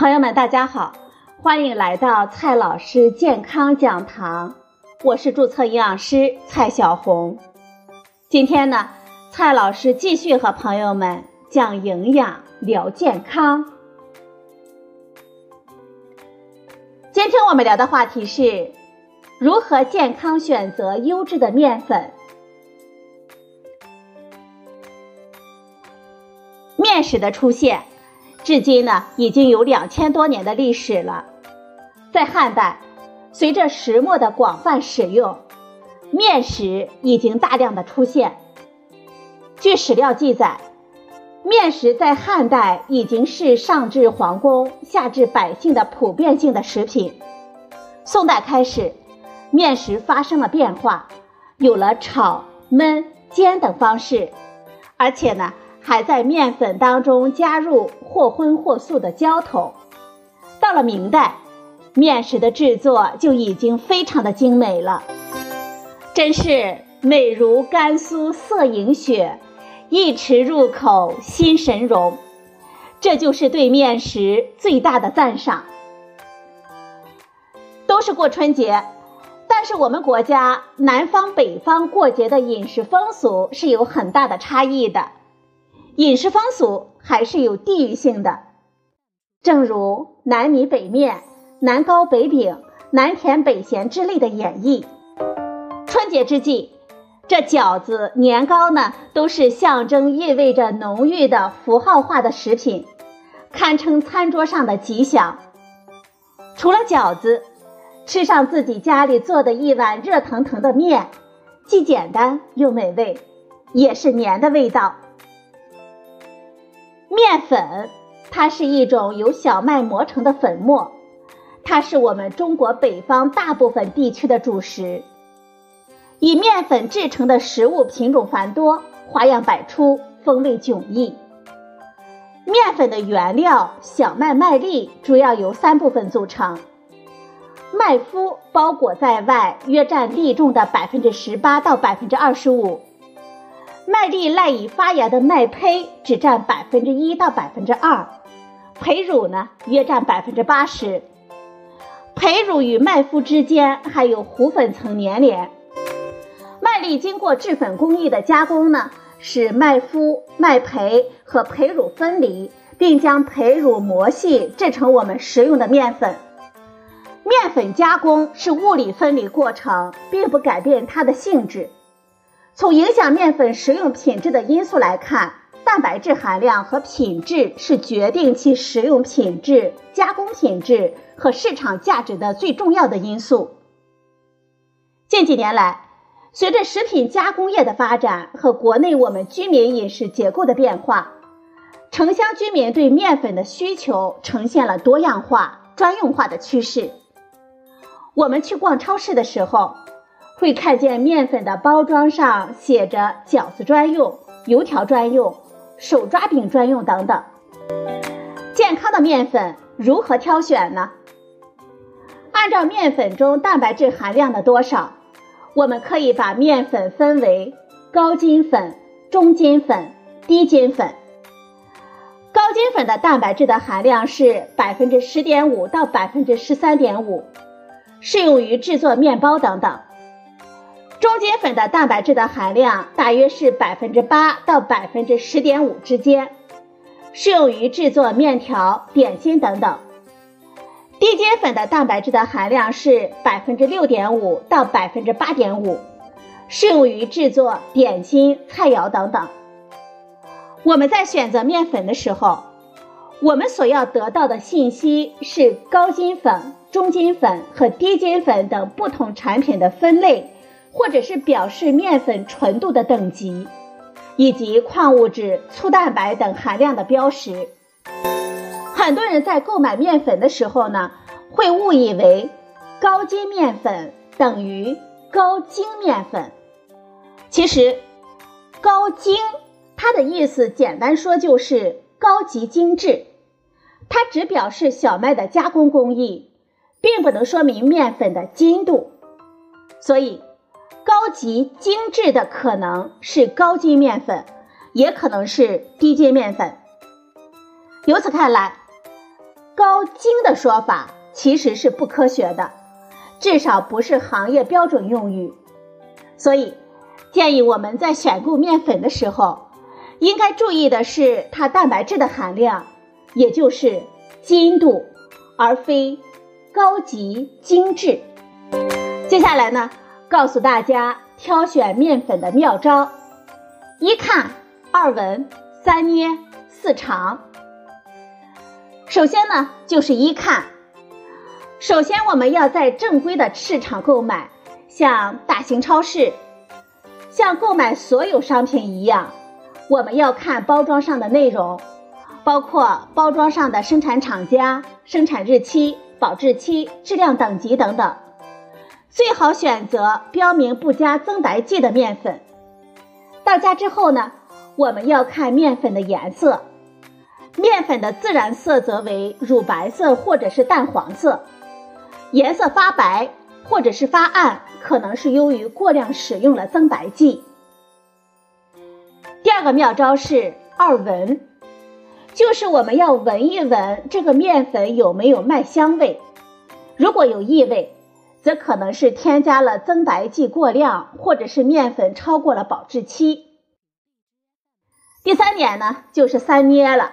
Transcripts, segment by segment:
朋友们，大家好，欢迎来到蔡老师健康讲堂，我是注册营养师蔡小红。今天呢，蔡老师继续和朋友们讲营养聊健康。今天我们聊的话题是如何健康选择优质的面粉。面食的出现。至今呢，已经有两千多年的历史了。在汉代，随着石磨的广泛使用，面食已经大量的出现。据史料记载，面食在汉代已经是上至皇宫、下至百姓的普遍性的食品。宋代开始，面食发生了变化，有了炒、焖、煎等方式，而且呢。还在面粉当中加入或荤或素的浇头。到了明代，面食的制作就已经非常的精美了，真是美如甘酥色影雪，一池入口心神融。这就是对面食最大的赞赏。都是过春节，但是我们国家南方北方过节的饮食风俗是有很大的差异的。饮食风俗还是有地域性的，正如南米北面、南糕北饼、南甜北咸之类的演绎。春节之际，这饺子、年糕呢，都是象征意味着浓郁的符号化的食品，堪称餐桌上的吉祥。除了饺子，吃上自己家里做的一碗热腾腾的面，既简单又美味，也是年的味道。面粉，它是一种由小麦磨成的粉末，它是我们中国北方大部分地区的主食。以面粉制成的食物品种繁多，花样百出，风味迥异。面粉的原料小麦麦粒主要由三部分组成，麦麸包裹在外，约占粒重的百分之十八到百分之二十五。麦粒赖以发芽的麦胚只占百分之一到百分之二，胚乳呢约占百分之八十。胚乳与麦麸之间还有糊粉层粘连。麦粒经过制粉工艺的加工呢，使麦麸、麦胚和胚乳分离，并将胚乳磨细，制成我们食用的面粉。面粉加工是物理分离过程，并不改变它的性质。从影响面粉食用品质的因素来看，蛋白质含量和品质是决定其食用品质、加工品质和市场价值的最重要的因素。近几年来，随着食品加工业的发展和国内我们居民饮食结构的变化，城乡居民对面粉的需求呈现了多样化、专用化的趋势。我们去逛超市的时候。会看见面粉的包装上写着“饺子专用”“油条专用”“手抓饼专用”等等。健康的面粉如何挑选呢？按照面粉中蛋白质含量的多少，我们可以把面粉分为高筋粉、中筋粉、低筋粉。高筋粉的蛋白质的含量是百分之十点五到百分之十三点五，适用于制作面包等等。中筋粉的蛋白质的含量大约是百分之八到百分之十点五之间，适用于制作面条、点心等等。低筋粉的蛋白质的含量是百分之六点五到百分之八点五，适用于制作点心、菜肴等等。我们在选择面粉的时候，我们所要得到的信息是高筋粉、中筋粉和低筋粉等不同产品的分类。或者是表示面粉纯度的等级，以及矿物质、粗蛋白等含量的标识。很多人在购买面粉的时候呢，会误以为高筋面粉等于高精面粉。其实，高精它的意思简单说就是高级精致，它只表示小麦的加工工艺，并不能说明面粉的精度。所以。高级精致的可能是高筋面粉，也可能是低筋面粉。由此看来，高精的说法其实是不科学的，至少不是行业标准用语。所以，建议我们在选购面粉的时候，应该注意的是它蛋白质的含量，也就是精度，而非高级精致。接下来呢，告诉大家挑选面粉的妙招：一看，二闻，三捏，四尝。首先呢，就是一看。首先，我们要在正规的市场购买，像大型超市，像购买所有商品一样，我们要看包装上的内容，包括包装上的生产厂家、生产日期、保质期、质量等级等等。最好选择标明不加增白剂的面粉。到家之后呢，我们要看面粉的颜色，面粉的自然色泽为乳白色或者是淡黄色，颜色发白或者是发暗，可能是由于过量使用了增白剂。第二个妙招是二闻，就是我们要闻一闻这个面粉有没有麦香味，如果有异味。则可能是添加了增白剂过量，或者是面粉超过了保质期。第三点呢，就是三捏了。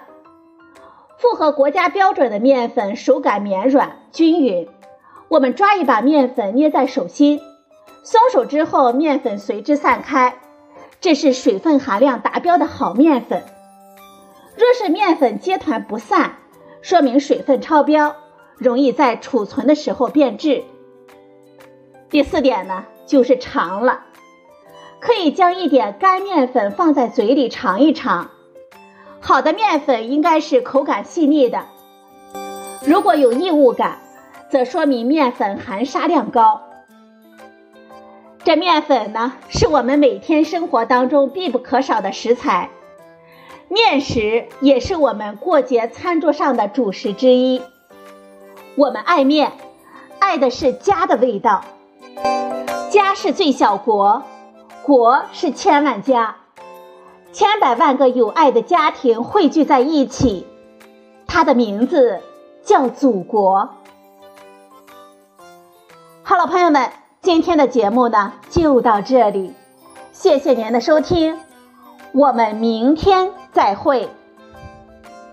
符合国家标准的面粉手感绵软均匀，我们抓一把面粉捏在手心，松手之后面粉随之散开，这是水分含量达标的好面粉。若是面粉结团不散，说明水分超标，容易在储存的时候变质。第四点呢，就是尝了，可以将一点干面粉放在嘴里尝一尝。好的面粉应该是口感细腻的，如果有异物感，则说明面粉含沙量高。这面粉呢，是我们每天生活当中必不可少的食材，面食也是我们过节餐桌上的主食之一。我们爱面，爱的是家的味道。家是最小国，国是千万家，千百万个有爱的家庭汇聚在一起，它的名字叫祖国。好了，朋友们，今天的节目呢就到这里，谢谢您的收听，我们明天再会。